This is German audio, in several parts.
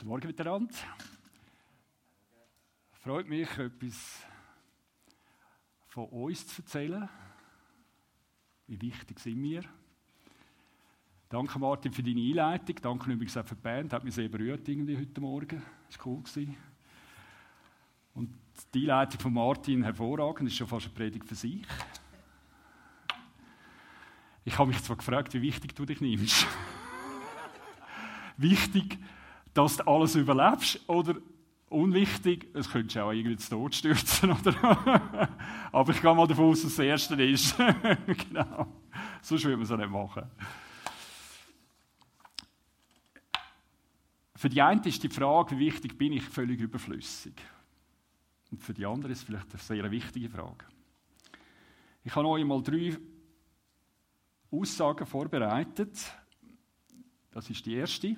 Guten Morgen miteinander. Freut mich, etwas von uns zu erzählen. Wie wichtig sind wir? Danke Martin für deine Einleitung. Danke übrigens auch für die Band. Hat mich sehr berührt irgendwie heute Morgen. Das war cool. Und die Einleitung von Martin hervorragend. Das ist schon fast eine Predigt für sich. Ich habe mich zwar gefragt, wie wichtig du dich nimmst. wichtig, dass du alles überlebst oder unwichtig, es könntest du auch irgendwie zu Tod stürzen. Oder? Aber ich gehe mal davon aus, dass das Erste ist. genau. Sonst würde man es nicht machen. Für die einen ist die Frage, wie wichtig bin ich, völlig überflüssig. Und für die anderen ist es vielleicht eine sehr wichtige Frage. Ich habe euch mal drei Aussagen vorbereitet. Das ist die erste.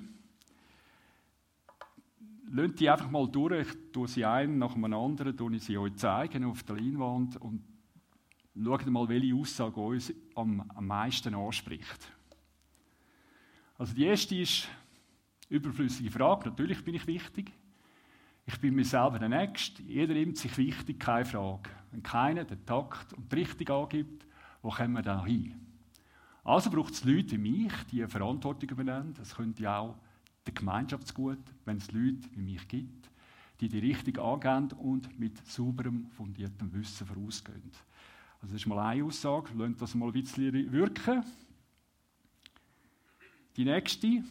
Lasst die einfach mal durch. Ich tue sie ein nach dem anderen, tue ich sie euch zeigen auf der Leinwand und schaut mal, welche Aussage uns am, am meisten anspricht. Also die erste ist überflüssige Frage. Natürlich bin ich wichtig. Ich bin mir selber der Nächste. Jeder nimmt sich wichtig, keine Frage. Wenn keiner den Takt und die Richtung angibt, wo kommen wir da hin? Also braucht es Leute wie mich, die Verantwortung übernehmen. Das könnte ja auch der Gemeinschaftsgut, wenn es Leute wie mich gibt, die die Richtung angehen und mit sauberem, fundiertem Wissen vorausgehen. Also das ist mal eine Aussage, lasst das mal ein bisschen wirken. Die nächste.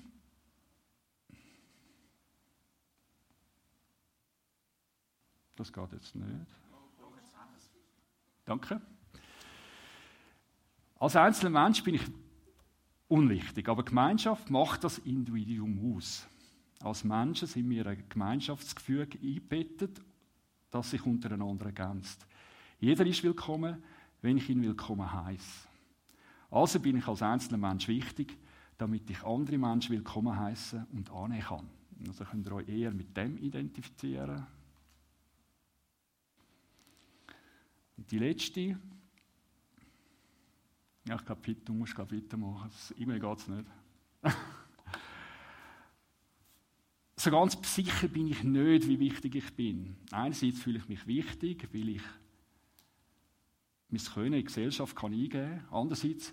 Das geht jetzt nicht. Danke. Als einzelner Mensch bin ich unwichtig. Aber Gemeinschaft macht das Individuum aus. Als Menschen sind wir ein Gemeinschaftsgefüge eingebettet, das sich untereinander ergänzt. Jeder ist willkommen, wenn ich ihn willkommen heiße. Also bin ich als einzelner Mensch wichtig, damit ich andere Menschen willkommen heiße und annehmen kann. Also könnt ihr euch eher mit dem identifizieren. Und die letzte, ja, ich glaube, du musst gerade weitermachen. E-Mail geht es nicht. so ganz sicher bin ich nicht, wie wichtig ich bin. Einerseits fühle ich mich wichtig, weil ich mein Können in die Gesellschaft kann eingeben kann. Andererseits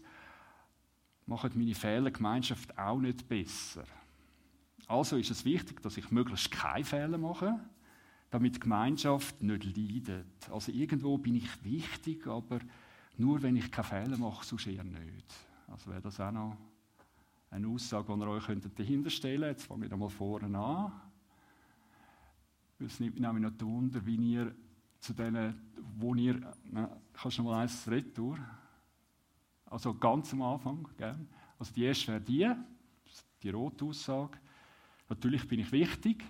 machen meine Fehler Gemeinschaft auch nicht besser. Also ist es wichtig, dass ich möglichst keine Fehler mache, damit die Gemeinschaft nicht leidet. Also irgendwo bin ich wichtig, aber nur wenn ich keine Fehler mache, sonst eher nicht. Also wäre das auch noch eine Aussage, die ihr euch dahinter stellen könnt. Jetzt fange ich mal vorne an. Es nimmt mich nämlich noch Wunder, wie ihr zu denen, wo ihr, na, kannst du noch mal eins retour? Also ganz am Anfang, gell? Also die erste wäre die, die rote Aussage. Natürlich bin ich wichtig.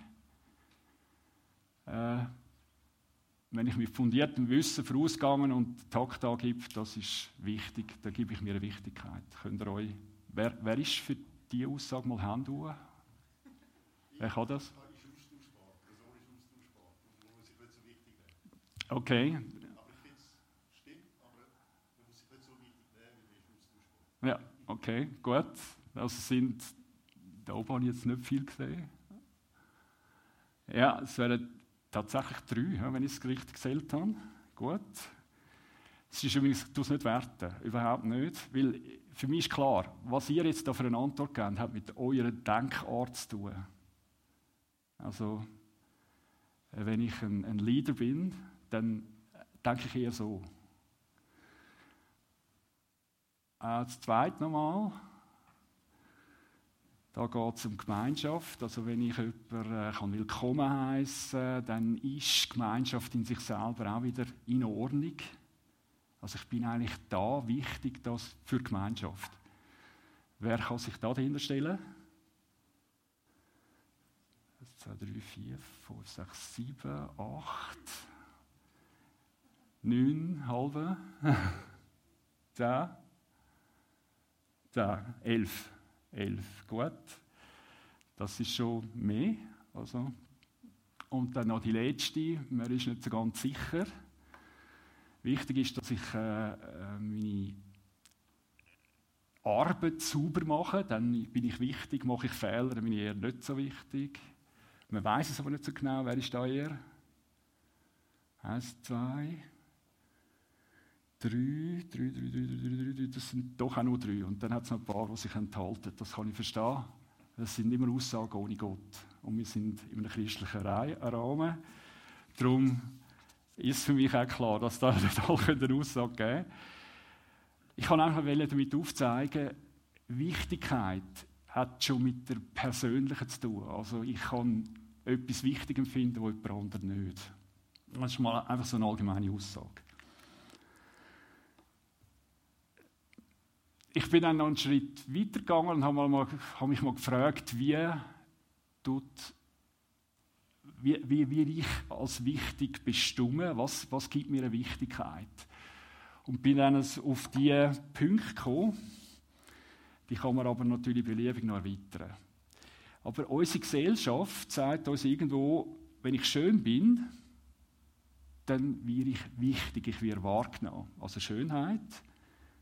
Äh, wenn ich mit fundiertem Wissen vorausgegangen und Takt angebe, das ist wichtig, da gebe ich mir eine Wichtigkeit. Könnt ihr euch, wer, wer ist für diese Aussage mal Hand hoch? Wer kann das? Okay. Aber ich finde es stimmt, aber man muss sich nicht so wichtig nehmen, wie ist Ja, okay, gut. Also sind, da oben habe ich jetzt nicht viel gesehen. Ja, es wären Tatsächlich drei, wenn ich es richtig gezählt habe. Gut. Es ist übrigens, ich es nicht werten, überhaupt nicht, weil für mich ist klar, was ihr jetzt da für eine Antwort gebt, hat mit eurer Denkart zu tun. Also, äh, wenn ich ein, ein Leader bin, dann denke ich eher so. Äh, das Zweite nochmal, da geht es um Gemeinschaft. Also wenn ich jemanden äh, kann willkommen heißen, dann ist Gemeinschaft in sich selber auch wieder in Ordnung. Also ich bin eigentlich da wichtig das für Gemeinschaft. Wer kann sich da dahinter stellen? 2, 3, 4, 5, 6, 7, 8, 9, halbe, 10, 10, 11. 11. Gut, das ist schon mehr. Also. Und dann noch die letzte, man ist nicht so ganz sicher. Wichtig ist, dass ich äh, äh, meine Arbeit sauber mache, dann bin ich wichtig, mache ich Fehler, dann bin ich eher nicht so wichtig. Man weiß es aber nicht so genau, wer ist da eher? Eins, zwei, drei, drei, drei, drei, drei, drei, das sind doch auch nur drei. Und dann hat es noch ein paar, die sich enthalten. Das kann ich verstehen. Das sind immer Aussagen ohne Gott. Und wir sind in einem christlichen Rahmen. Darum ist für mich auch klar, dass da nicht alle eine Aussage geben können. Ich kann einfach damit aufzeigen, Wichtigkeit hat schon mit der Persönlichen zu tun. Also ich kann etwas wichtig empfinden, was jemand anderes nicht. Das ist mal einfach so eine allgemeine Aussage. Ich bin dann noch einen Schritt weitergegangen und habe, mal, mich mal gefragt, wie, tut, wie, wie, wie ich als wichtig bestimme, was, was gibt mir eine Wichtigkeit. Und bin dann auf diese Punkte gekommen. Die kann man aber natürlich beliebig noch erweitern. Aber unsere Gesellschaft sagt uns irgendwo, wenn ich schön bin, dann werde ich wichtig, ich werde wahrgenommen. Also Schönheit,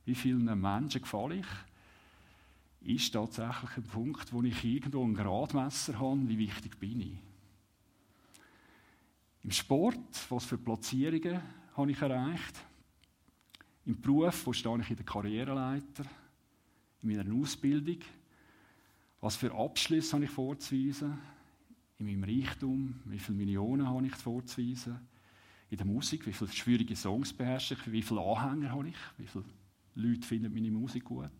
wie vielen Menschen gefalle ich, ist tatsächlich ein Punkt, wo ich irgendwo ein Gradmesser habe, wie wichtig bin ich. Im Sport, was für Platzierungen habe ich erreicht? Im Beruf, wo stehe ich in der Karriereleiter? In meiner Ausbildung? Was für Abschlüsse habe ich vorzuweisen? In meinem Reichtum? Wie viele Millionen habe ich vorzuweisen? In der Musik? Wie viele schwierige Songs beherrsche ich? Wie viele Anhänger habe ich? Wie viele Leute finden meine Musik gut?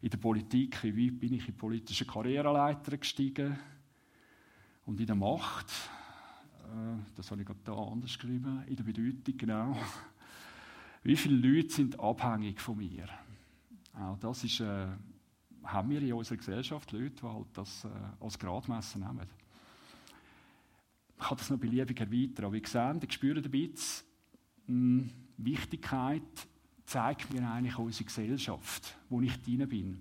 In der Politik, wie weit bin ich in die politische Karriereleiter gestiegen? Und in der Macht, äh, das habe ich gerade da anders geschrieben, in der Bedeutung, genau. Wie viele Leute sind abhängig von mir? Auch das ist, äh, haben wir in unserer Gesellschaft Leute, die halt das äh, als Gradmesser nehmen. Ich kann das noch beliebig erweitern, aber wie gesagt, ich spüre ein bisschen, mh, hm, Wichtigkeit zeigt mir eigentlich unsere Gesellschaft, wo ich drin bin.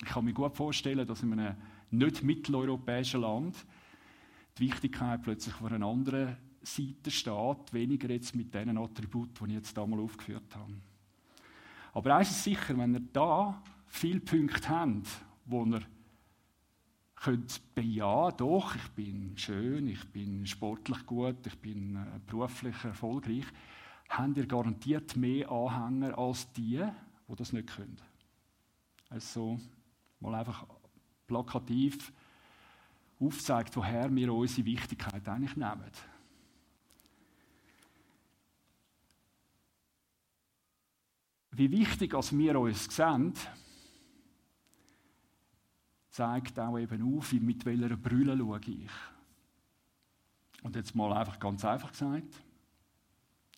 Ich kann mir gut vorstellen, dass in einem nicht mitteleuropäischen Land die Wichtigkeit plötzlich von einer anderen Seite steht, weniger jetzt mit den Attributen, die ich jetzt einmal aufgeführt habe. Aber eines ist sicher, wenn ihr da viele Punkte habt, wo ihr könnt bejahen, doch, ich bin schön, ich bin sportlich gut, ich bin äh, beruflich erfolgreich, habt ihr garantiert mehr Anhänger als die, die das nicht können. Also mal einfach plakativ aufzeigt, woher wir unsere Wichtigkeit eigentlich nehmen. Wie wichtig als wir uns sehen, zeigt auch eben auf, mit welcher Brille schaue ich. Und jetzt mal einfach ganz einfach gesagt,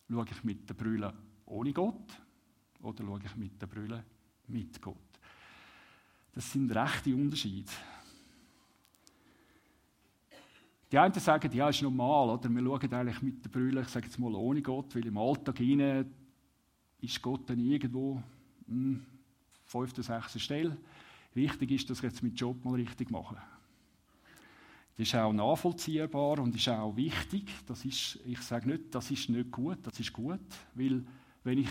schaue ich mit der Brille ohne Gott oder schaue ich mit der Brille mit Gott? Das sind rechte Unterschiede. Die einen sagen, ja, ist normal, oder? Wir schauen eigentlich mit der Brille, ich sage jetzt mal ohne Gott, weil im Alltag hinein ist Gott dann irgendwo hm, fünfte, sechste Stelle. Wichtig ist, dass ich jetzt meinen Job mal richtig mache. Das ist auch nachvollziehbar und ist auch wichtig. Das ist, ich sage nicht, das ist nicht gut, das ist gut, weil wenn ich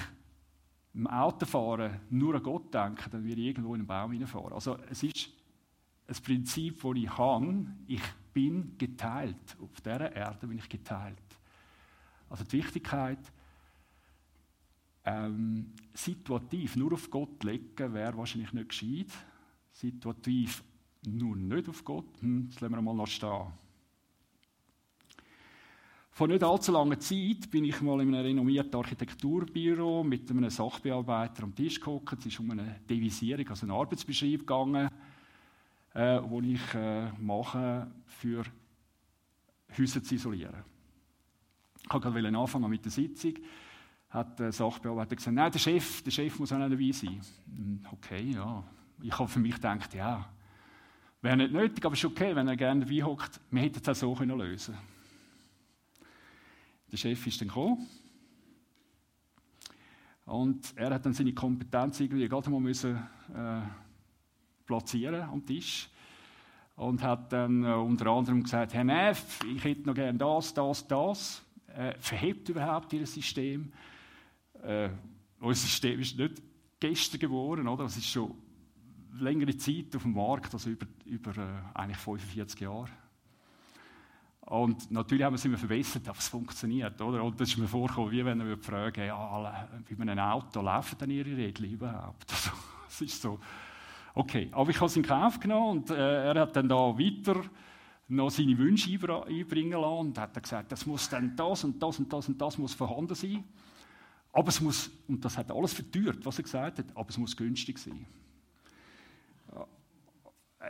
im Autofahren nur an Gott denke, dann werde ich irgendwo in einen Baum hineinfahren. Also es ist ein Prinzip, das ich habe. Ich bin geteilt. Auf dieser Erde bin ich geteilt. Also die Wichtigkeit ähm, situativ nur auf Gott legen, wäre wahrscheinlich nicht gescheit. Situativ nur nicht auf Gott, hm, das lassen wir mal noch stehen. Vor nicht allzu langer Zeit bin ich mal in einem renommierten Architekturbüro mit einem Sachbearbeiter am Tisch gekommen. Es ist um eine Devisierung, also einen Arbeitsbeschrieb gegangen, äh, wo ich äh, mache, für Häuser zu isolieren. Ich wollte gerade anfangen mit der Sitzung hat der Sachbearbeiter gesagt, nein, der Chef, der Chef muss auch nicht dabei sein. Hm, okay, ja. Ich habe für mich gedacht, ja, wäre nicht nötig, aber ist okay, wenn er gerne dabei hockt. Wir hätten es auch so können lösen Der Chef ist dann gekommen. Und er hat dann seine Kompetenz irgendwie gerade mal müssen, äh, platzieren am Tisch. Und hat dann äh, unter anderem gesagt, Herr Neff, ich hätte noch gerne das, das, das. Äh, verhebt überhaupt Ihr System? Äh, unser System ist nicht gestern geworden, oder? Es ist schon längere Zeit auf dem Markt, also über, über äh, eigentlich 45 Jahre. Und natürlich haben wir es immer verbessert, aber es funktioniert. Oder? Und das ist mir vorgekommen, wie wenn wir fragen, ja, wie man ein Auto laufen dann ihre Räder überhaupt? Also, es ist so. Okay, aber ich habe es in Kauf genommen und äh, er hat dann da weiter noch seine Wünsche einbringen lassen und hat dann gesagt, das muss dann das und das und das und das muss vorhanden sein. Aber es muss, und das hat alles verteuert, was er gesagt hat, aber es muss günstig sein.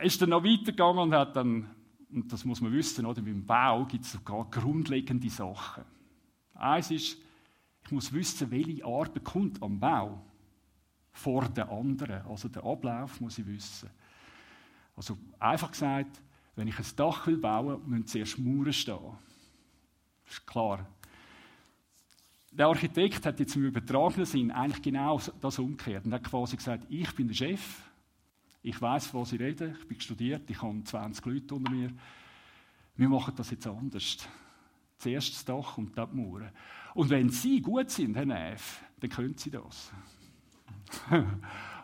Ist dann noch weitergegangen und hat dann und das muss man wissen, oder? beim Bau gibt es sogar grundlegende Sachen. Eins ist, ich muss wissen, welche Arbeit kommt am Bau vor der anderen. Also der Ablauf muss ich wissen. Also einfach gesagt, wenn ich ein Dach will bauen, müssen zuerst Mauern stehen. Das ist klar. Der Architekt hat jetzt im übertragenen Sinn eigentlich genau das umgekehrt und hat quasi gesagt, ich bin der Chef, ich weiß, was ich rede, ich bin studiert, ich habe 20 Leute unter mir. Wir machen das jetzt anders. Zuerst das Dach und dann die Mauern. Und wenn Sie gut sind, Herr Neff, dann können Sie das.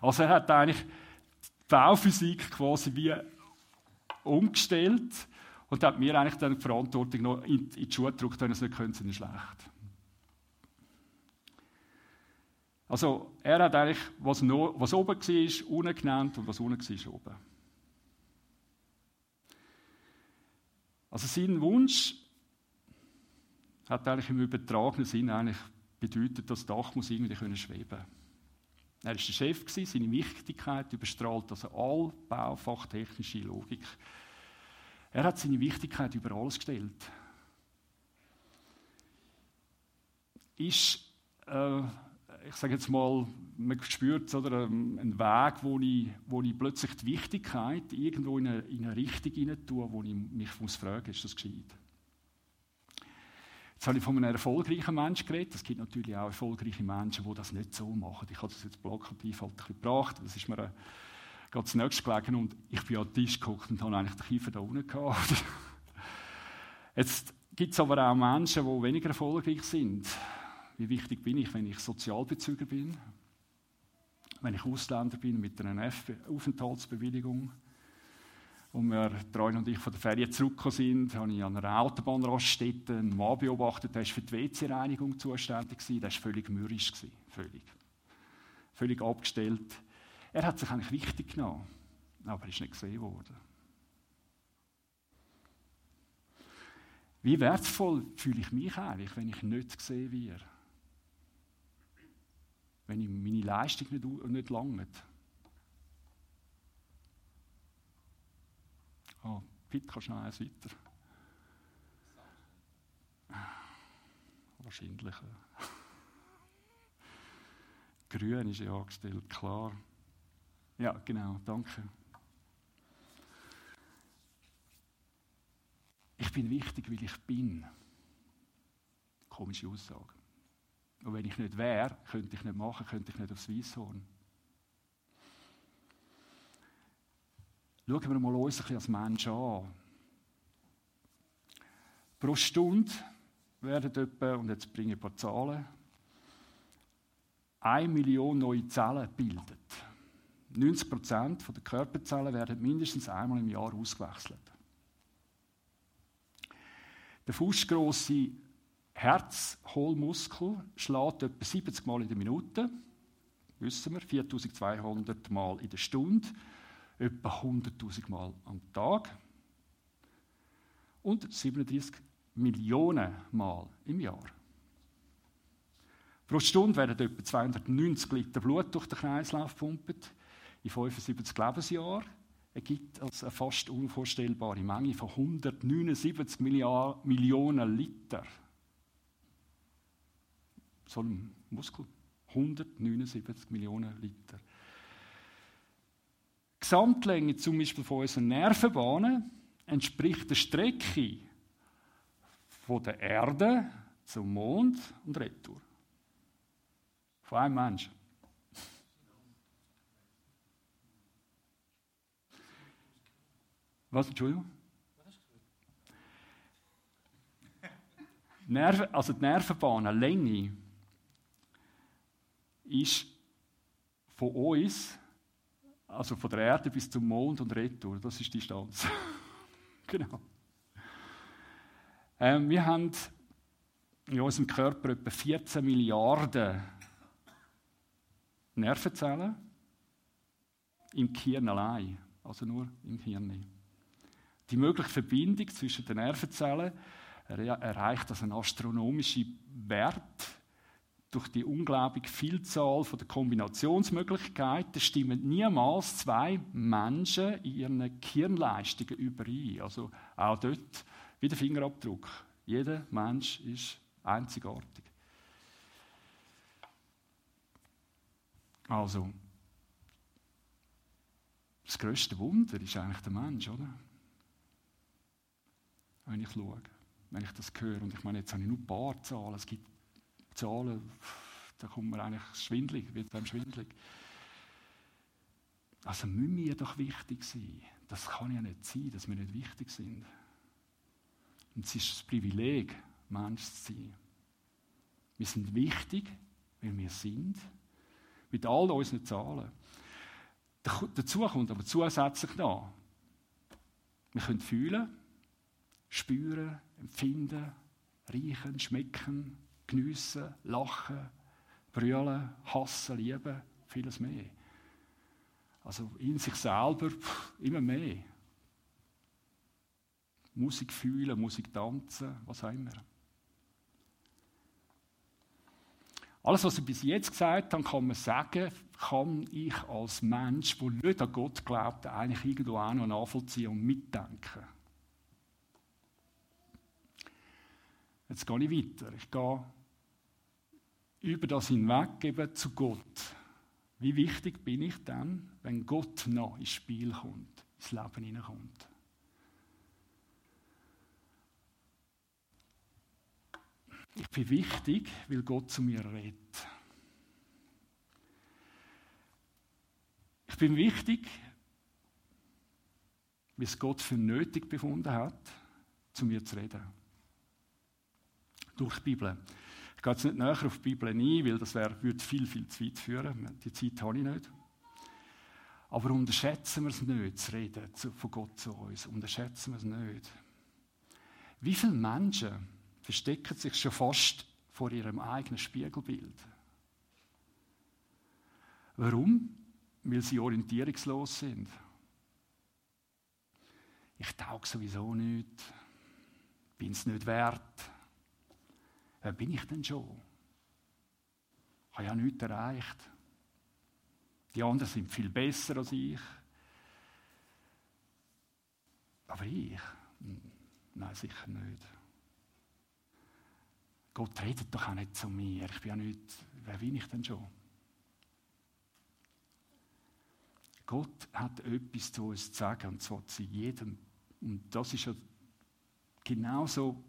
also er hat eigentlich die Bauphysik quasi wie umgestellt und hat mir eigentlich dann die Verantwortung noch in, die Schuhe gedrückt, wenn sie es nicht können, sind sie schlecht. Also er hat eigentlich, was, noch, was oben war, unten genannt und was unten war, oben. Also sein Wunsch hat eigentlich im übertragenen Sinn eigentlich bedeutet, das Dach muss irgendwie können schweben. Er war der Chef, seine Wichtigkeit überstrahlt also all baufachtechnische Logik. Er hat seine Wichtigkeit über alles gestellt. Ist äh, ich sage jetzt mal, man spürt oder, ähm, einen Weg, wo ich, wo ich plötzlich die Wichtigkeit irgendwo in eine, in eine Richtung hinein tue, wo ich mich muss fragen ist das gescheit? Jetzt habe ich von einem erfolgreichen Menschen geredet. Es gibt natürlich auch erfolgreiche Menschen, die das nicht so machen. Ich habe das jetzt plakativ halt ein gebracht. Das ist mir äh, gerade das nächste gelegen. Und ich bin an den Tisch geguckt und habe eigentlich den Kiefer da unten gehabt. Jetzt gibt es aber auch Menschen, die weniger erfolgreich sind. Wie wichtig bin ich, wenn ich Sozialbezüger bin? Wenn ich Ausländer bin mit einer Aufenthaltsbewilligung? Und wir, Treuen und ich, von der Ferien zurückgekommen sind, habe ich an einer Autobahnraststätte einen Mann beobachtet, der war für die WC-Reinigung zuständig. Der war völlig mürrisch. Völlig. Völlig abgestellt. Er hat sich eigentlich wichtig genommen, aber er ist nicht gesehen worden. Wie wertvoll fühle ich mich eigentlich, wenn ich nicht gesehen werde? Wenn ich meine Leistung nicht, nicht langt. Oh, bitte kannst du eins weiter. Wahrscheinlich. Grün ist ja angestellt, klar. Ja, genau, danke. Ich bin wichtig, weil ich bin. Komische Aussage. Und wenn ich nicht wäre, könnte ich nicht machen, könnte ich nicht aufs Weisshorn. Schauen wir mal uns als Mensch an. Pro Stunde werden etwa, und jetzt bringe ich ein paar Zahlen, eine Million neue Zellen gebildet. 90 Prozent der Körperzellen werden mindestens einmal im Jahr ausgewechselt. Der fußgrosse Herzhohlmuskel schlägt etwa 70 Mal in der Minute, wissen wir, 4200 Mal in der Stunde, etwa 100.000 Mal am Tag und 37 Millionen Mal im Jahr. Pro Stunde werden etwa 290 Liter Blut durch den Kreislauf gepumpt. In 75 Lebensjahren ergibt das eine fast unvorstellbare Menge von 179 Millionen Liter so einem Muskel. 179 Millionen Liter. Die Gesamtlänge zum Beispiel von unseren Nervenbahnen entspricht der Strecke von der Erde zum Mond und Retour. Von einem Menschen. Was, Entschuldigung? Nerven, also die Nervenbahnenlänge ist von uns, also von der Erde bis zum Mond und Retour, das ist die Distanz. genau. Ähm, wir haben in unserem Körper etwa 14 Milliarden Nervenzellen im Gehirn allein, also nur im Hirn. Die mögliche Verbindung zwischen den Nervenzellen erreicht also einen astronomischen Wert durch die unglaubliche Vielzahl der Kombinationsmöglichkeiten stimmen niemals zwei Menschen in ihren Gehirnleistungen überein. Also auch dort wie der Fingerabdruck. Jeder Mensch ist einzigartig. Also, das größte Wunder ist eigentlich der Mensch, oder? Wenn ich schaue, wenn ich das höre. Und ich meine, jetzt habe ich nur ein paar Zahlen. Es gibt Zahlen, da kommt man eigentlich schwindlig, wird einem schwindlig. Also müssen wir doch wichtig sein. Das kann ja nicht sein, dass wir nicht wichtig sind. Und es ist das Privileg, Mensch zu sein. Wir sind wichtig, weil wir sind, mit all unseren Zahlen. Dazu kommt aber zusätzlich da, wir können fühlen, spüren, empfinden, riechen, schmecken, geniessen, lachen, brüllen, hassen, lieben, vieles mehr. Also in sich selber pff, immer mehr. Musik fühlen, Musik tanzen, was auch immer. Alles, was ich bis jetzt gesagt habe, kann man sagen, kann ich als Mensch, der nicht an Gott glaubt, eigentlich irgendwo auch noch nachvollziehen und mitdenken. Jetzt gehe ich weiter. Ich gehe über das hinweg eben zu Gott. Wie wichtig bin ich dann, wenn Gott noch ins Spiel kommt, ins Leben hineinkommt? Ich bin wichtig, weil Gott zu mir redet. Ich bin wichtig, wie es Gott für nötig befunden hat, zu mir zu reden. Durch die Bibel. Ich gehe jetzt nicht näher auf die Bibel ein, weil das wär, würde viel, viel zu weit führen. Die Zeit habe ich nicht. Aber unterschätzen wir es nicht, zu reden von Gott zu uns. Unterschätzen wir es nicht. Wie viele Menschen verstecken sich schon fast vor ihrem eigenen Spiegelbild? Warum? Weil sie orientierungslos sind. Ich tauge sowieso nicht, bin es nicht wert. Wer bin ich denn schon? Ich habe ja nichts erreicht. Die anderen sind viel besser als ich. Aber ich? Hm, nein, sicher nicht. Gott redet doch auch nicht zu mir. Ich bin ja nicht, wer bin ich denn schon? Gott hat etwas zu uns zu sagen, und zwar zu jedem. Und das ist ja genauso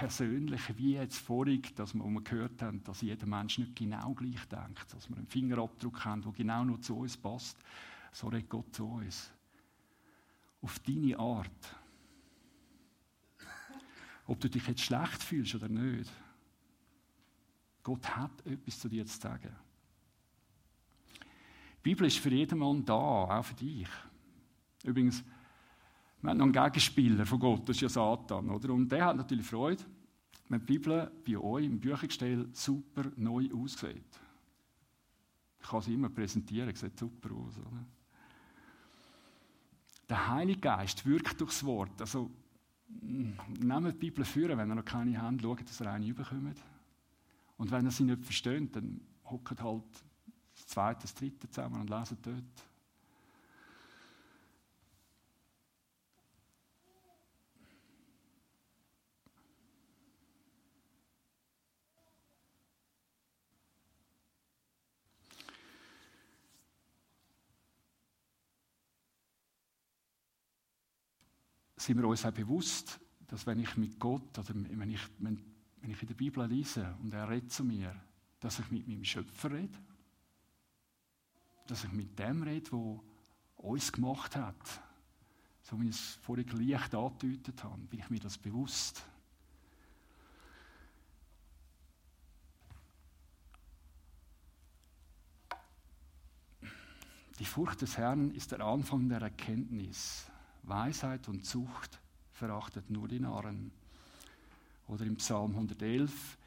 persönlich wie jetzt vorig, dass wir gehört haben, dass jeder Mensch nicht genau gleich denkt, dass wir einen Fingerabdruck haben, der genau nur zu uns passt. So redet Gott zu uns. Auf deine Art. Ob du dich jetzt schlecht fühlst oder nicht. Gott hat etwas zu dir zu sagen. Die Bibel ist für jeden Mann da, auch für dich. Übrigens, wir haben noch einen Gegenspieler von Gott, das ist ja Satan. Oder? Und der hat natürlich Freude, wenn die Bibel bei euch im Büchergestell super neu aussieht. Ich kann sie immer präsentieren, sieht super aus. Oder? Der Heilige Geist wirkt durchs Wort. Also, nehmt die Bibel führen, wenn ihr noch keine habt, schaut, dass ihr eine überkommt. Und wenn ihr sie nicht versteht, dann hockt halt das zweite, das dritte zusammen und lesen dort. Sind wir uns auch bewusst, dass wenn ich mit Gott oder wenn ich, wenn, wenn ich in der Bibel lese und er redet zu mir, dass ich mit meinem Schöpfer rede, dass ich mit dem rede, der uns gemacht hat, so wie ich es vorhin leicht angedeutet habe, bin ich mir das bewusst. Die Furcht des Herrn ist der Anfang der Erkenntnis. Weisheit und Zucht verachtet nur die Narren. Oder im Psalm 111,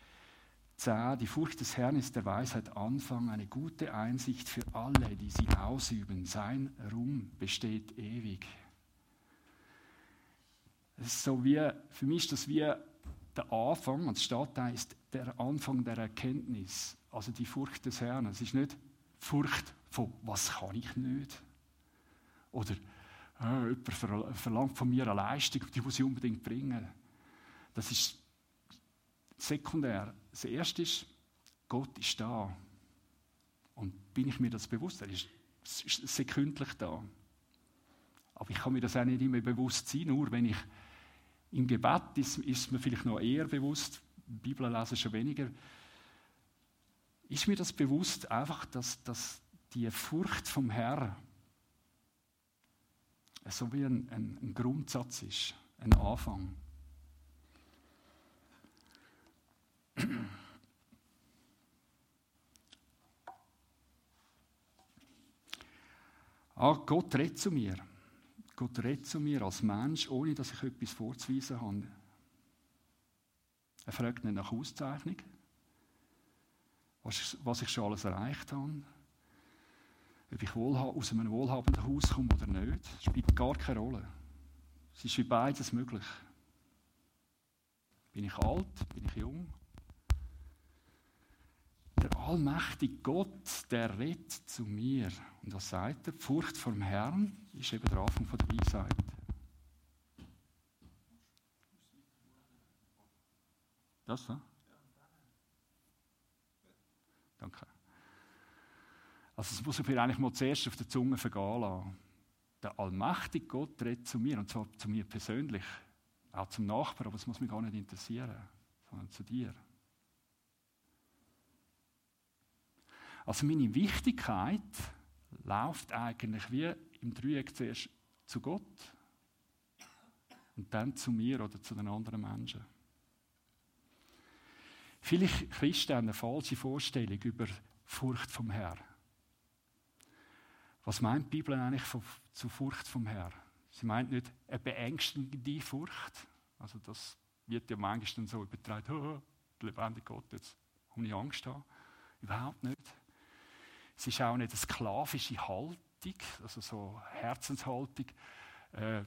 10, die Furcht des Herrn ist der Weisheit Anfang, eine gute Einsicht für alle, die sie ausüben. Sein Ruhm besteht ewig. So wie, für mich ist das wie der Anfang, und da, ist der Anfang der Erkenntnis. Also die Furcht des Herrn. Es ist nicht Furcht von, was kann ich nicht? Oder äh, jemand verlangt von mir eine Leistung, die muss ich unbedingt bringen. Das ist sekundär. Das Erste ist, Gott ist da. Und bin ich mir das bewusst? Er ist sekündlich da. Aber ich kann mir das auch nicht immer bewusst sein, nur wenn ich im Gebet ist, ist mir vielleicht noch eher bewusst, Bibel lesen schon weniger, ist mir das bewusst einfach, dass, dass die Furcht vom Herrn so wie ein, ein, ein Grundsatz ist, ein Anfang. Ah, Gott redet zu mir. Gott redet zu mir als Mensch, ohne dass ich etwas vorzuweisen habe. Er fragt nicht nach Auszeichnung, was ich schon alles erreicht habe, ob ich aus einem wohlhabenden Haus komme oder nicht. Spielt gar keine Rolle. Es ist wie beides möglich. Bin ich alt? Bin ich jung? Der allmächtige Gott, der redet zu mir. Und was sagt er? Die Furcht vom Herrn ist eben der Anfang der Weisheit. Das so? Danke. Also es muss ich mir eigentlich mal zuerst auf der Zunge vergehen lassen. Der allmächtige Gott redet zu mir, und zwar zu mir persönlich, auch zum Nachbarn, aber das muss mich gar nicht interessieren, sondern zu dir. Also meine Wichtigkeit läuft eigentlich wie im Dreieck zuerst zu Gott und dann zu mir oder zu den anderen Menschen. Viele Christen haben eine falsche Vorstellung über Furcht vom Herrn. Was meint die Bibel eigentlich von, zu Furcht vom Herrn? Sie meint nicht eine beängstigende Furcht. Also das wird ja manchmal so übertragen, oh, der lebendige Gott, jetzt habe ich Angst haben. Überhaupt nicht. Es ist auch nicht eine sklavische Haltung, also so Herzenshaltung. Äh,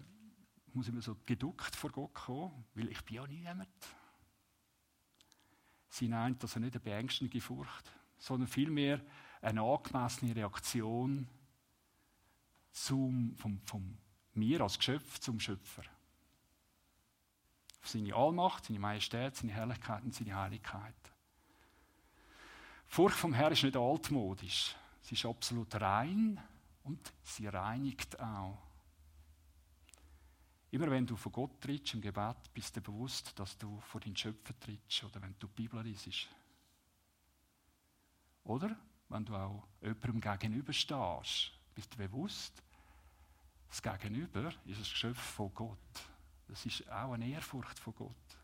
muss immer so geduckt vor Gott kommen, weil ich bin ja niemand. Sie nennt also nicht eine beängstigende Furcht, sondern vielmehr eine angemessene Reaktion zum, vom, vom mir als Geschöpf zum Schöpfer. Auf seine Allmacht, seine Majestät, seine Herrlichkeit und seine Heiligkeit. Furcht vom Herrn ist nicht altmodisch. Sie ist absolut rein und sie reinigt auch. Immer wenn du vor Gott trittst im Gebet, bist du bewusst, dass du vor den Schöpfer trittst oder wenn du die Bibel liest. Oder wenn du auch jemandem gegenüberstehst, bist du bewusst, das Gegenüber ist ein Geschöpf von Gott. Das ist auch eine Ehrfurcht von Gott.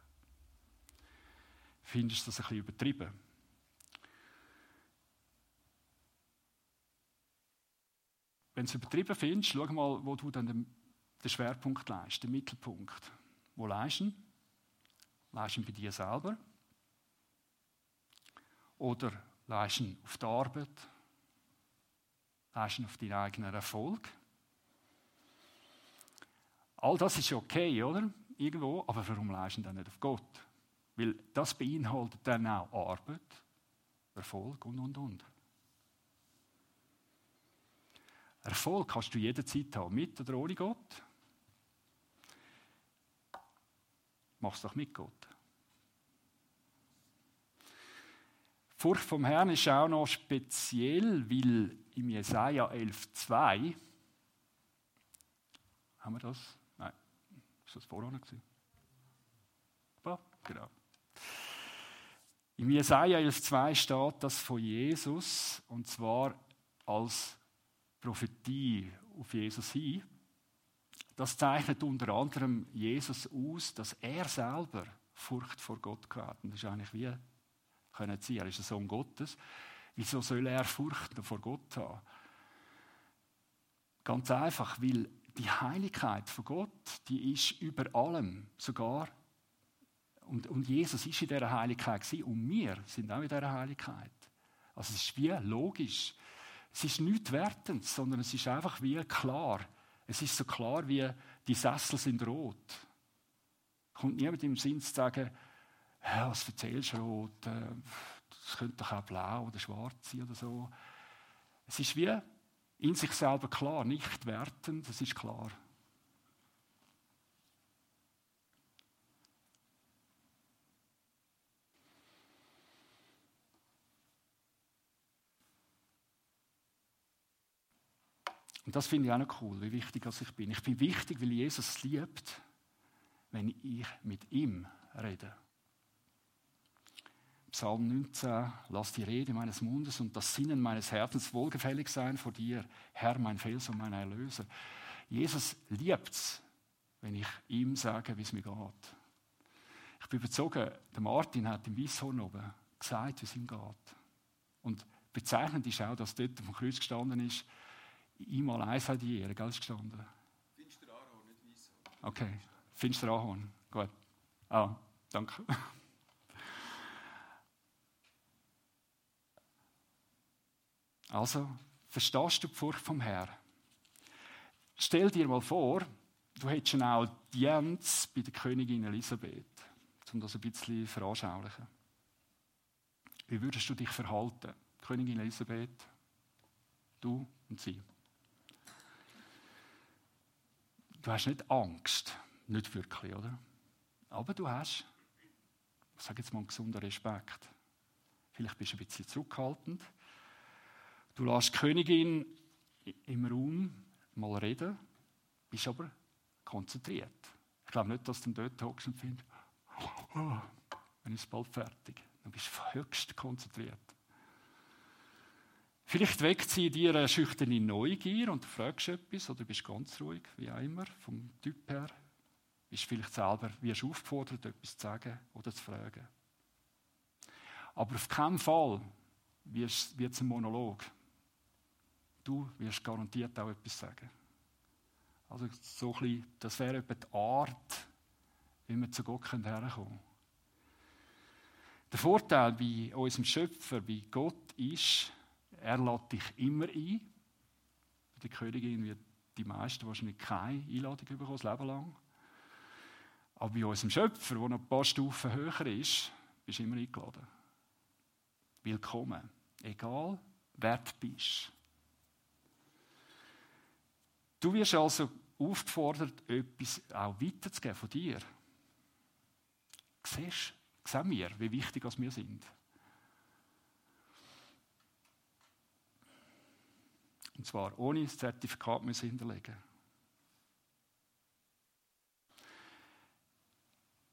Findest du das ein bisschen übertrieben? Wenn du es übertrieben findest, schau mal, wo du dann den, Schwerpunkt leist, den Mittelpunkt. Wo leist du ihn? Leist ihn bei dir selber? Oder leist ihn auf die Arbeit? Leist ihn auf deinen eigenen Erfolg? All das ist okay, oder? Irgendwo, aber warum leist du dann nicht auf Gott? Weil das beinhaltet dann auch Arbeit, Erfolg und und und. Erfolg kannst du jederzeit haben, mit oder ohne Gott. Mach es doch mit Gott. Furcht vom Herrn ist auch noch speziell, weil im Jesaja 11,2 haben wir das? Ist das vorher noch gewesen? Ja, genau. Im Jesaja 11,2 steht das von Jesus und zwar als Prophetie auf Jesus hin. Das zeichnet unter anderem Jesus aus, dass er selber Furcht vor Gott hat. Das ist eigentlich wie können Sie, er ist der Sohn Gottes. Wieso soll er Furcht vor Gott haben? Ganz einfach, weil die Heiligkeit von Gott, die ist über allem, sogar Und, und Jesus ist in dieser Heiligkeit gewesen, und wir sind auch in dieser Heiligkeit. Also es ist wie logisch. Es ist nichts wertend, sondern es ist einfach wie klar. Es ist so klar wie die Sessel sind rot. Kommt niemand im Sinn zu sagen, ja, was erzählst du rot? Äh, das könnte doch auch blau oder schwarz sein oder so. Es ist wie in sich selber klar, nicht wertend, es ist klar. Und das finde ich auch noch cool, wie wichtig ich bin. Ich bin wichtig, weil Jesus liebt, wenn ich mit ihm rede. Psalm 19, lass die Rede meines Mundes und das Sinnen meines Herzens wohlgefällig sein vor dir, Herr, mein Fels und mein Erlöser. Jesus liebt es, wenn ich ihm sage, wie es mir geht. Ich bin überzogen, der Martin hat im Weisshorn oben gesagt, wie es ihm geht. Und bezeichnend ist auch, dass dort vom Kreuz gestanden ist, einmal eins hat die Ehre, gell, ist gestanden. Finsterahorn, nicht Weisshorn. Okay, Finsterahorn, gut. Ah, danke. Also, verstehst du die Furcht vom Herrn? Stell dir mal vor, du hättest schon auch Audienz bei der Königin Elisabeth, um das ein bisschen veranschaulichen. Wie würdest du dich verhalten? Königin Elisabeth, du und sie. Du hast nicht Angst, nicht wirklich, oder? Aber du hast, ich sage jetzt mal, einen gesunden Respekt. Vielleicht bist du ein bisschen zurückhaltend, Du lässt die Königin im Raum mal reden, bist aber konzentriert. Ich glaube nicht, dass du dort hockst und findest, oh, dann ist bald fertig. Du bist höchst konzentriert. Vielleicht weckt sie dir eine schüchterne Neugier und du fragst etwas oder bist ganz ruhig, wie auch immer, vom Typ her. Bist vielleicht selber, wirst aufgefordert, etwas zu sagen oder zu fragen. Aber auf keinen Fall wird es ein Monolog. Du wirst garantiert auch etwas sagen. Also so bisschen, das wäre etwa die Art, wie wir zu Gott herkommen können. Der Vorteil bei unserem Schöpfer, bei Gott ist, er lädt dich immer ein. Die Königin wird die meisten wahrscheinlich keine Einladung bekommen, das Leben lang. Aber bei unserem Schöpfer, der noch ein paar Stufen höher ist, bist du immer eingeladen. Willkommen. Egal, wer du bist. Du wirst also aufgefordert, etwas auch weiterzugeben von dir. Siehst, sehen wir, wie wichtig wir sind. Und zwar ohne das Zertifikat müssen hinterlegen.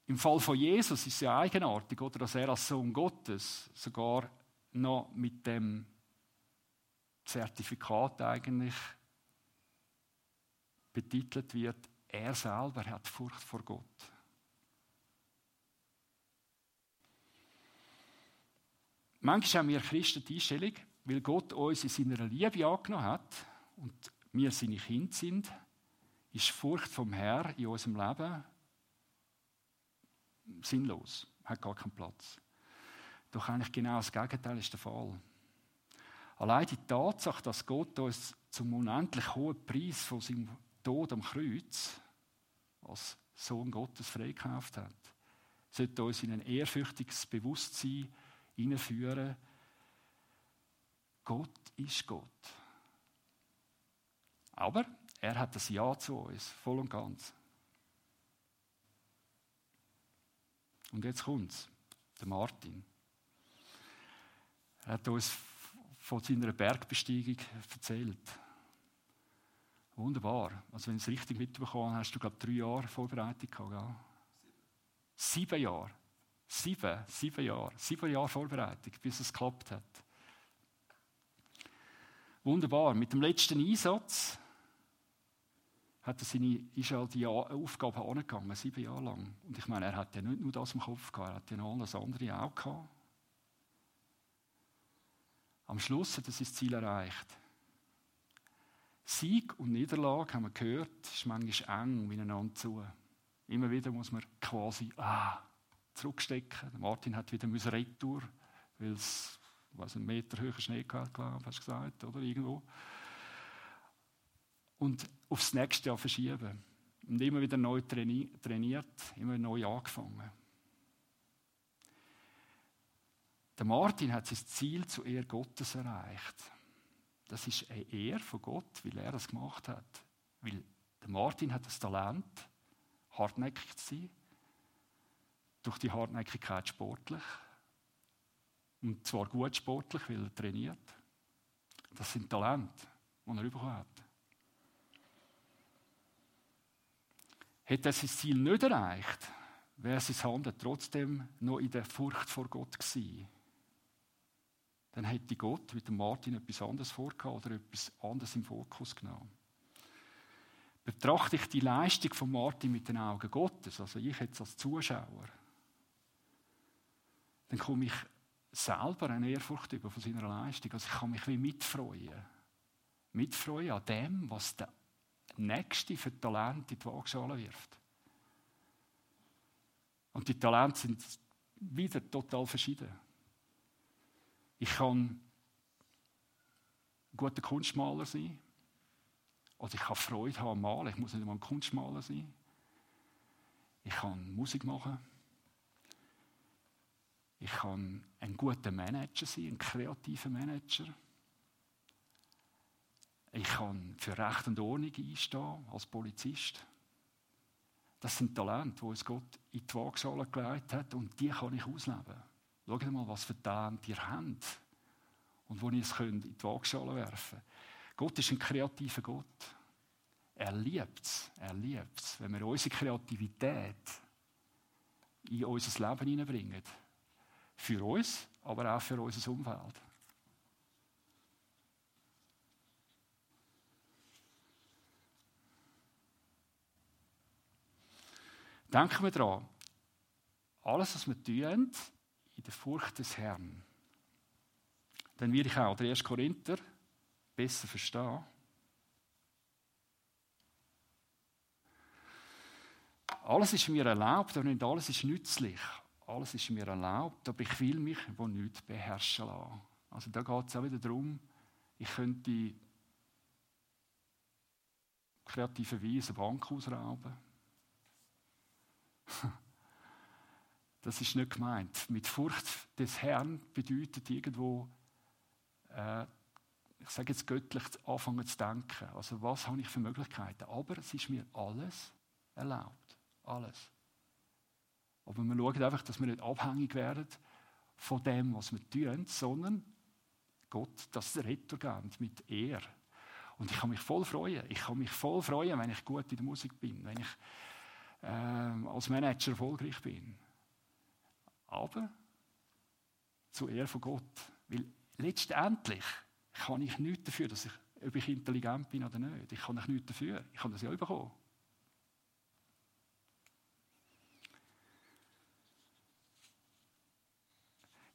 Im Fall von Jesus ist es ja eigenartig, oder, dass er als Sohn Gottes sogar noch mit dem Zertifikat eigentlich betitelt wird, er selber hat Furcht vor Gott. Manchmal haben wir Christen die Einstellung, weil Gott uns in seiner Liebe angenommen hat und wir seine Kinder sind, ist Furcht vom Herrn in unserem Leben sinnlos, hat gar keinen Platz. Doch eigentlich genau das Gegenteil ist der Fall. Allein die Tatsache, dass Gott uns zum unendlich hohen Preis von seinem Tod am Kreuz als Sohn Gottes freigekauft hat, sollte uns in ein ehrfürchtiges Bewusstsein hineinführen, Gott ist Gott. Aber er hat das Ja zu uns, voll und ganz. Und jetzt kommt's, der Martin. Er hat uns von seiner Bergbesteigung erzählt. Wunderbar. Also wenn ich es richtig mitbekommen hast du, glaube drei Jahre Vorbereitung gehabt, gell? Sieben Jahre. Sieben, sieben Jahre. Sieben Jahre Vorbereitung, bis es geklappt hat. Wunderbar. Mit dem letzten Einsatz hat er seine, ist er die Aufgabe angegangen, sieben Jahre lang. Und ich meine, er hat ja nicht nur das im Kopf gehabt, er hat ja noch alles andere auch gehabt. Am Schluss hat er sein Ziel erreicht. Sieg und Niederlage, haben wir gehört, ist manchmal eng miteinander zu. Immer wieder muss man quasi ah, zurückstecken. Martin hat wieder müssen retour, weil es was einen Meter höher Schnee gehabt, glaube hast du gesagt, oder irgendwo. Und aufs nächste Jahr verschieben. Und immer wieder neu trainiert, immer neu angefangen. Der Martin hat sein Ziel zu Ehr Gottes erreicht. Das ist eine Ehre von Gott, weil er das gemacht hat. Weil der Martin hat das Talent, hartnäckig zu sein. Durch die Hartnäckigkeit sportlich. Und zwar gut sportlich, weil er trainiert. Das sind Talente, die er bekommen hat. Hätte er sein Ziel nicht erreicht, wäre sein Handeln trotzdem noch in der Furcht vor Gott gewesen dann hätte Gott mit dem Martin etwas anderes vorgehabt oder etwas anderes im Fokus genommen. Betrachte ich die Leistung von Martin mit den Augen Gottes, also ich jetzt als Zuschauer, dann komme ich selber eine Ehrfurcht über von seiner Leistung. Also ich kann mich wie mitfreuen. Mitfreuen an dem, was der Nächste für Talente in die Waagschale wirft. Und die Talente sind wieder total verschieden. Ich kann ein guter Kunstmaler sein. Oder ich kann Freude haben am Malen. Ich muss nicht einmal ein Kunstmaler sein. Ich kann Musik machen. Ich kann ein guter Manager sein, ein kreativer Manager. Ich kann für Recht und Ordnung einstehen als Polizist. Das sind Talente, die uns Gott in die Waagschale gelegt hat und die kann ich ausleben. Schaut mal, was für Talente ihr habt und wo ihr es könnt in die Waagschale werfen Gott ist ein kreativer Gott. Er liebt es, er liebt es, wenn wir unsere Kreativität in unser Leben hineinbringen. Für uns, aber auch für unser Umfeld. Denken wir daran, alles, was wir tun, in der Furcht des Herrn. Dann werde ich auch der 1. Korinther besser verstehen. Alles ist mir erlaubt, aber nicht alles ist nützlich. Alles ist mir erlaubt, aber ich will mich von nichts beherrschen lassen. Also da geht es auch wieder darum, ich könnte kreativerweise eine Bank ausrauben. Das ist nicht gemeint. Mit Furcht des Herrn bedeutet irgendwo, äh, ich sage jetzt göttlich, anfangen zu denken. Also was habe ich für Möglichkeiten? Aber es ist mir alles erlaubt. Alles. Aber wir schauen einfach, dass wir nicht abhängig werden von dem, was wir tun, sondern Gott das Rettung geben mit Ehr. Und ich kann mich voll freuen. Ich kann mich voll freuen, wenn ich gut in der Musik bin, wenn ich äh, als Manager erfolgreich bin. Aber zu Ehre von Gott. Weil letztendlich kann ich nichts dafür, dass ich, ob ich intelligent bin oder nicht. Ich kann nicht nichts dafür. Ich kann das ja bekommen.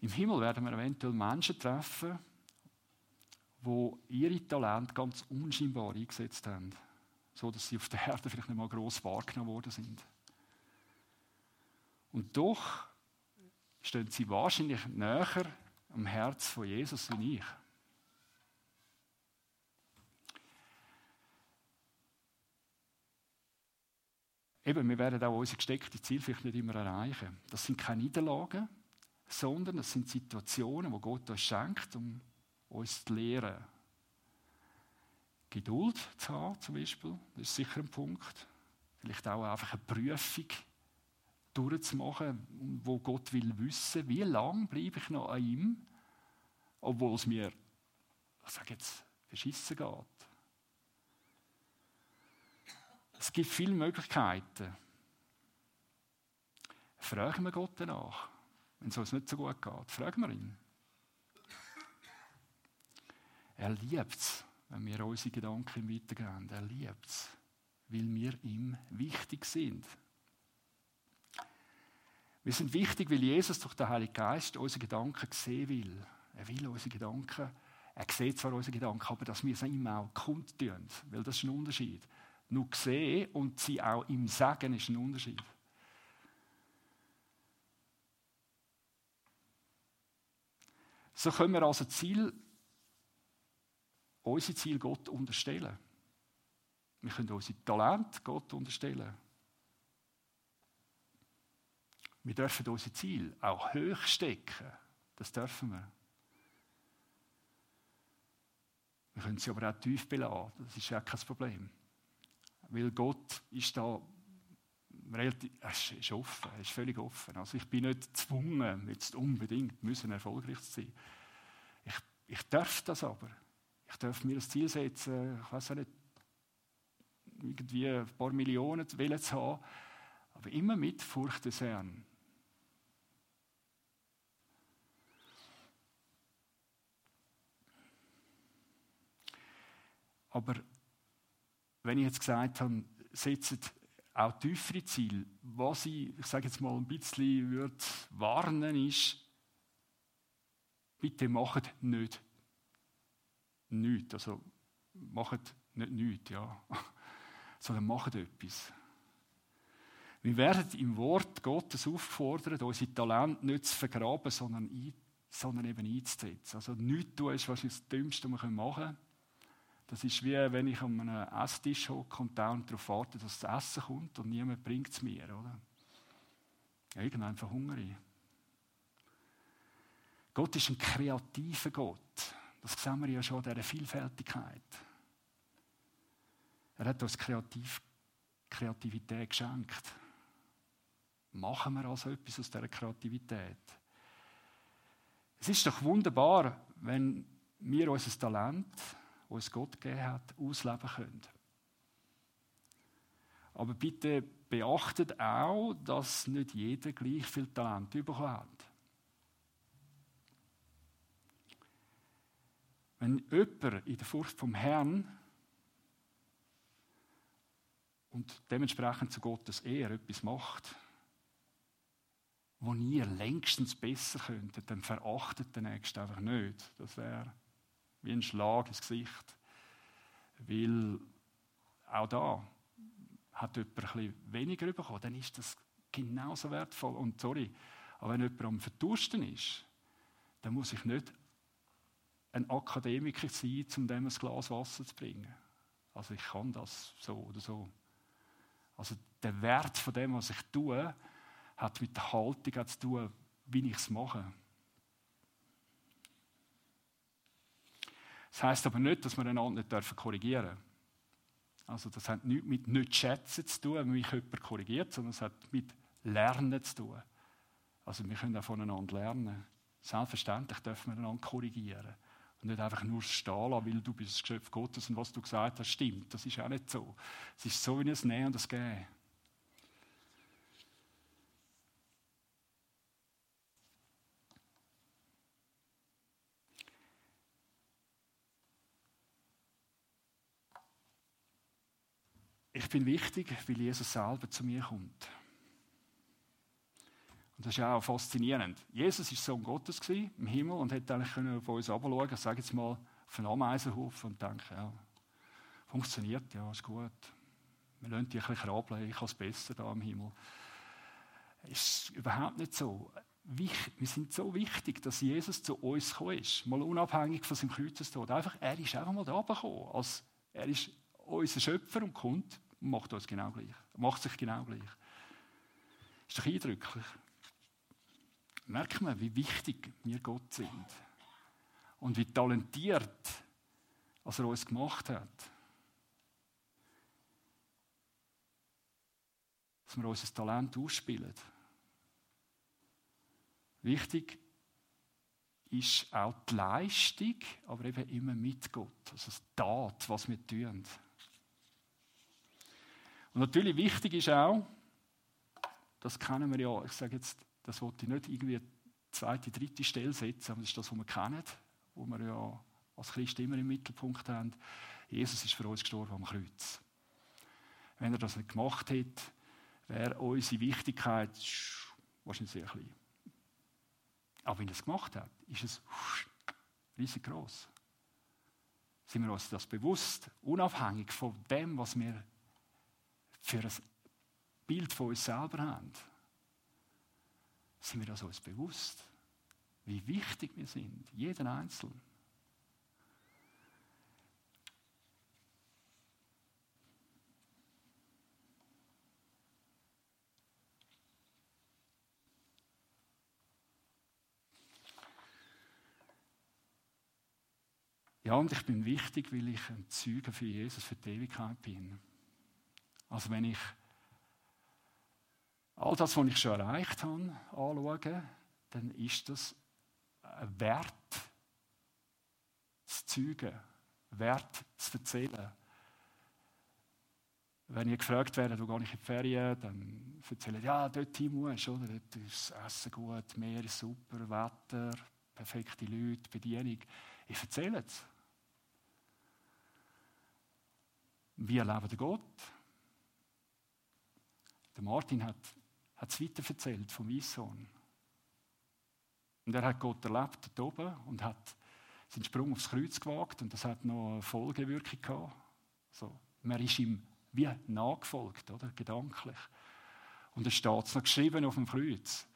Im Himmel werden wir eventuell Menschen treffen, wo ihre Talente ganz unscheinbar eingesetzt haben, so dass sie auf der Erde vielleicht nicht mal gross wahrgenommen worden sind. Und doch stehen sie wahrscheinlich näher am Herz von Jesus wie ich. Eben, wir werden auch unsere gesteckte Ziel vielleicht nicht immer erreichen. Das sind keine Niederlagen, sondern das sind Situationen, wo Gott uns schenkt, um uns zu lehren. Geduld zu haben, zum Beispiel, das ist sicher ein Punkt. Vielleicht auch einfach eine Prüfung durchzumachen, wo Gott will wissen, wie lange bleibe ich noch an ihm, obwohl es mir, ich sage jetzt, verschissen geht. Es gibt viele Möglichkeiten. Fragen wir Gott danach, wenn es uns nicht so gut geht. Fragen wir ihn. Er liebt es, wenn wir unsere Gedanken weitergeben. Er liebt es, weil wir ihm wichtig sind. Wir sind wichtig, weil Jesus durch den Heiligen Geist unsere Gedanken sehen will. Er will unsere Gedanken. Er sieht zwar unsere Gedanken, aber dass wir sie ihm auch kundtun. Weil das ist ein Unterschied. Nur sehen und sie auch ihm sagen, ist ein Unterschied. So können wir also Ziel, unser Ziel Gott unterstellen. Wir können unsere Talent Gott unterstellen. Wir dürfen unser Ziel auch hoch stecken. Das dürfen wir. Wir können sie aber auch tief beladen. Das ist ja kein Problem. Weil Gott ist da relativ, es ist offen, es ist völlig offen. Also ich bin nicht gezwungen, jetzt unbedingt müssen erfolgreich zu sein. Ich, ich darf das aber. Ich darf mir das Ziel setzen, ich weiß nicht, irgendwie ein paar Millionen zu haben, aber immer mit Furcht des Herrn. Aber wenn ich jetzt gesagt habe, setzt auch tiefere Ziele, was ich, ich sage jetzt mal ein bisschen würde warnen ist, bitte macht nicht nichts. Also macht nicht nichts, ja. sondern macht etwas. Wir werden im Wort Gottes aufgefordert, unsere Talente nicht zu vergraben, sondern, ein, sondern eben einzusetzen. Also nichts tun ist wahrscheinlich das Dümmste, was wir machen können. Das ist wie wenn ich an einem Esstisch hocke und dauernd darauf warte, dass das Essen kommt und niemand bringt es mir, oder? Irgendwann verhungere ich. Gott ist ein kreativer Gott. Das sehen wir ja schon an dieser Vielfältigkeit. Er hat uns Kreativ Kreativität geschenkt. Machen wir also etwas aus dieser Kreativität? Es ist doch wunderbar, wenn wir unser Talent uns Gott gegeben hat, ausleben können. Aber bitte beachtet auch, dass nicht jeder gleich viel Talent bekommen hat. Wenn jemand in der Furcht vom Herrn und dementsprechend zu Gottes Ehr etwas macht, wo ihr längstens besser könntet, dann verachtet der Nächste einfach nicht. Das wäre wie ein Schlag ins Gesicht. Weil auch da hat jemand ein bisschen weniger bekommen, dann ist das genauso wertvoll. Und sorry, aber wenn jemand am Verdursten ist, dann muss ich nicht ein Akademiker sein, um dem ein Glas Wasser zu bringen. Also ich kann das so oder so. Also der Wert von dem, was ich tue, hat mit der Haltung zu tun, wie ich es mache. Das heißt aber nicht, dass wir einander nicht korrigieren dürfen. Also das hat nichts mit nicht schätzen zu tun, wenn mich jemand korrigiert, sondern es hat mit Lernen zu tun. Also wir können auch voneinander lernen. Selbstverständlich dürfen wir einander korrigieren. Und nicht einfach nur stehen lassen, weil du bist das Geschöpf Gottes und was du gesagt hast, stimmt. Das ist auch nicht so. Es ist so wie ein Nehmen und ein Geben. Ich bin wichtig, weil Jesus selber zu mir kommt. Und das ist auch faszinierend. Jesus war Sohn Gottes im Himmel und hätte eigentlich können auf uns herabschauen können, sage jetzt mal, auf einen Ameisenhof und denken, ja, funktioniert, ja, ist gut. Wir lassen dich ein bisschen ablegen, ich habe es besser da im Himmel. Ist überhaupt nicht so. Wir sind so wichtig, dass Jesus zu uns gekommen ist. Mal unabhängig von seinem Kreuzestod. Einfach, er ist einfach mal da gekommen. Als, er ist unser Schöpfer und kommt macht uns genau gleich. Macht sich genau gleich. Ist doch eindrücklich. Merkt man, wie wichtig wir Gott sind. Und wie talentiert, was er uns gemacht hat. Dass wir unser Talent ausspielen. Wichtig ist auch die Leistung, aber eben immer mit Gott. Also das Tat, was wir tun. Und natürlich wichtig ist auch, das kennen wir ja, ich sage jetzt, das wollte ich nicht irgendwie zweite, dritte Stelle setzen, aber das ist das, was wir kennen, wo wir ja als Christ immer im Mittelpunkt haben. Jesus ist für uns gestorben am Kreuz. Wenn er das nicht gemacht hätte, wäre unsere Wichtigkeit wahrscheinlich sehr klein. Aber wenn er es gemacht hat, ist es riesig groß. Sind wir uns das bewusst, unabhängig von dem, was wir für ein Bild von uns selber haben, sind wir das uns bewusst. wie wichtig wir sind, jeden Einzelnen. Ja, und ich bin wichtig, weil ich ein Zeuge für Jesus, für die Ewigkeit bin. Also wenn ich all das, was ich schon erreicht habe, anschaue, dann ist das Wert, zu zeugen, Wert zu erzählen. Wenn ich gefragt werde, wo gehe ich in die Ferien, dann erzähle ich, ja, dort hin musst, oder? Dort ist das Essen gut, Meer ist super, Wetter, perfekte Leute, Bedienung. Ich erzähle es. Wir Gott? Der Martin hat, es weiter erzählt vom Weissohn. Und er hat Gott erlebt dort oben und hat seinen Sprung aufs Kreuz gewagt und das hat noch eine Folgewirkung gehabt. So, man ist ihm wie nachgefolgt, oder? Gedanklich. Und es steht noch geschrieben auf dem Kreuz.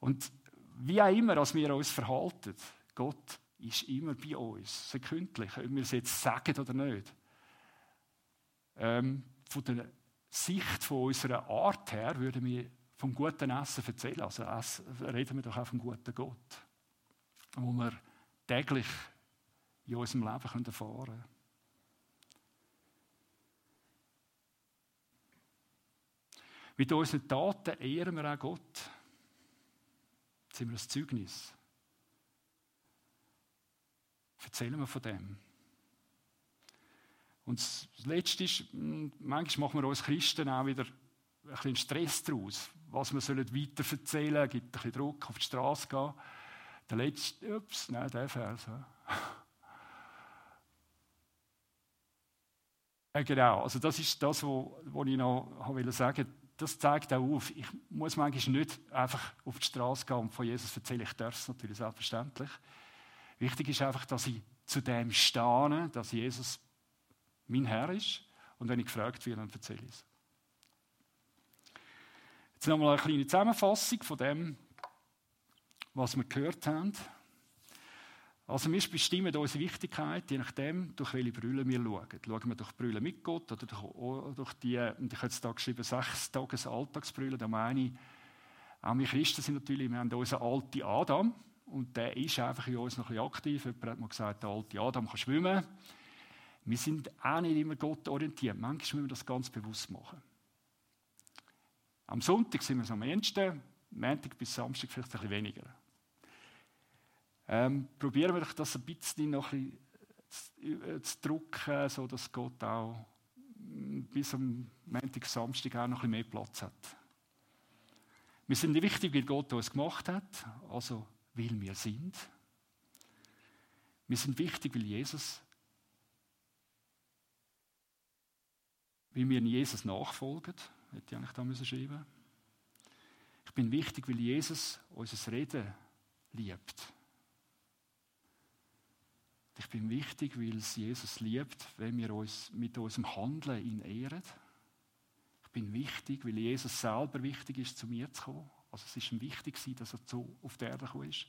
Und wie auch immer, als wir uns verhalten, Gott ist immer bei uns, sekündlich, ob wir es jetzt sagen oder nicht ähm, von der Sicht von unserer Art her würden wir vom guten Essen erzählen. Also reden wir doch auch vom guten Gott, wo wir täglich in unserem Leben erfahren können. Mit unseren Taten ehren wir auch Gott. Jetzt sind wir ein Zeugnis. Erzählen wir von dem. Und das Letzte ist, hm, manchmal machen wir uns Christen auch wieder ein bisschen Stress daraus. Was wir sollen weiter erzählen, gibt ein bisschen Druck, auf die Straße gehen. Der letzte, ups, nein, der Vers. Ja, genau, also das ist das, was ich noch sagen Das zeigt auch auf, ich muss manchmal nicht einfach auf die Straße gehen und von Jesus erzählen. Ich darf es natürlich selbstverständlich. Wichtig ist einfach, dass ich zu dem stehe, dass Jesus mein Herr ist. Und wenn ich gefragt werde, dann erzähle ich es. Jetzt nochmal eine kleine Zusammenfassung von dem, was wir gehört haben. Also wir bestimmen unsere Wichtigkeit, je nachdem, durch welche Brille wir schauen. Schauen wir durch Brille mit Gott oder durch, durch die, und ich habe jetzt da geschrieben, sechs Tages Alltagsbrille, da meine ich, auch wir Christen sind natürlich, wir haben unseren alten Adam und der ist einfach in uns noch ein bisschen aktiv. Jemand hat mal gesagt, der alte Adam kann schwimmen. Wir sind auch nicht immer Gott orientiert. Manchmal müssen wir das ganz bewusst machen. Am Sonntag sind wir so am ehesten, Montag bis Samstag vielleicht ein bisschen weniger. Ähm, probieren wir das ein bisschen noch ein bisschen zu, äh, drücken, sodass Gott auch bis am Montag, Samstag auch noch ein bisschen mehr Platz hat. Wir sind wichtig, weil Gott uns gemacht hat, also weil wir sind. Wir sind wichtig, weil Jesus wie wir Jesus nachfolgen. Hätte ich eigentlich da müssen schreiben Ich bin wichtig, weil Jesus unser Reden liebt. Ich bin wichtig, weil es Jesus liebt, wenn wir uns mit unserem Handeln ihn ehren. Ich bin wichtig, weil Jesus selber wichtig ist, zu mir zu kommen. Also es ist ihm wichtig, dass er so auf der Erde gekommen ist.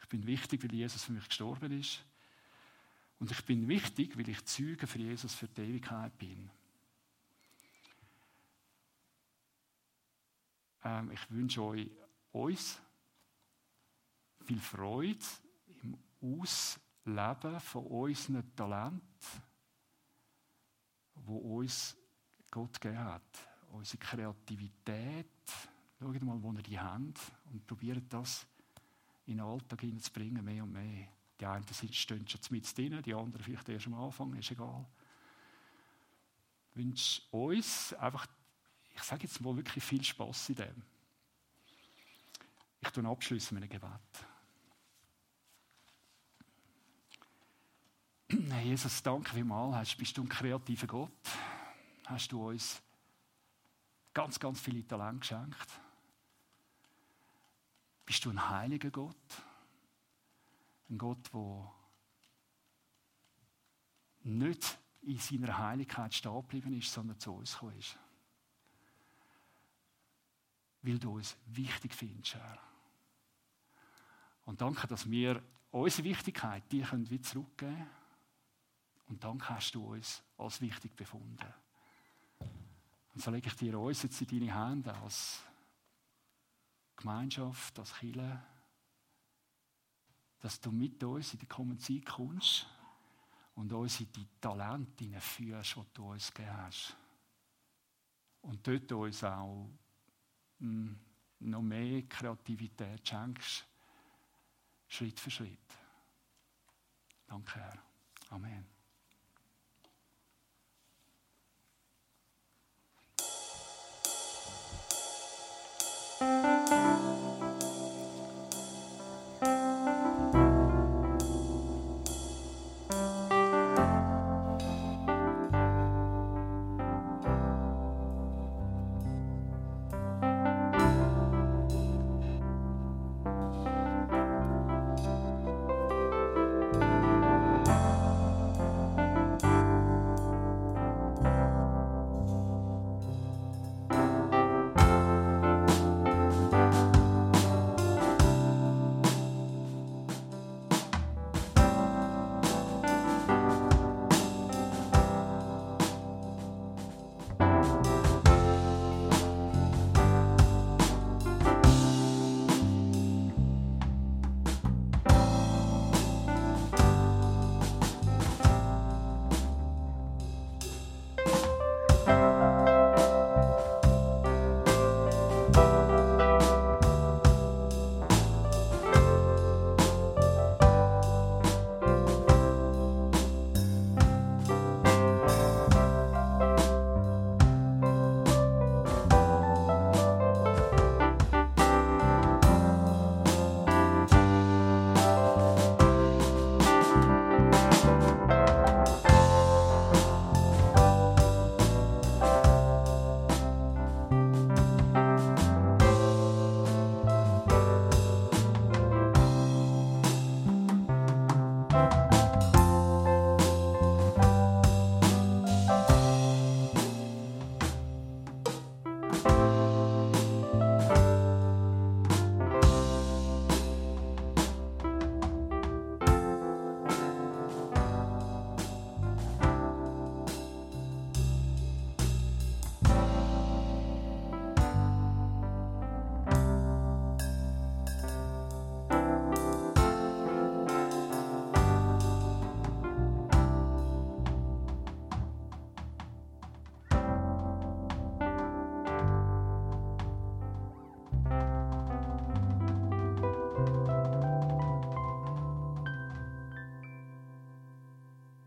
Ich bin wichtig, weil Jesus für mich gestorben ist. Und ich bin wichtig, weil ich Zeuge für Jesus für die Ewigkeit bin. Ähm, ich wünsche euch uns viel Freude im Ausleben von unseren Talenten, wo uns Gott gegeben hat. Unsere Kreativität. Schaut mal, wo ihr die habt und probiert das in den Alltag hineinzubringen, mehr und mehr. Die einen stehen schon mit drin, die anderen vielleicht erst am Anfang, ist egal. Ich wünsche uns einfach, ich sage jetzt mal wirklich viel Spaß in dem. Ich tue abschließen mit einem Gebet. Herr Jesus, danke vielmals. Bist du ein kreativer Gott? Hast du uns ganz, ganz viele Talente geschenkt? Bist du ein heiliger Gott? Ein Gott, der nicht in seiner Heiligkeit stehen geblieben ist, sondern zu uns gekommen ist. Weil du uns wichtig findest, Herr. Und danke, dass wir unsere Wichtigkeit dir wieder zurückgeben können. Und danke hast du uns als wichtig befunden. Und so lege ich dir uns jetzt in deine Hände als Gemeinschaft, als Kirche, dass du mit uns in die kommende Zeit kommst und uns in die Talente führst, die du uns gegeben hast. Und dort uns auch hm, noch mehr Kreativität schenkst, Schritt für Schritt. Danke, Herr. Amen.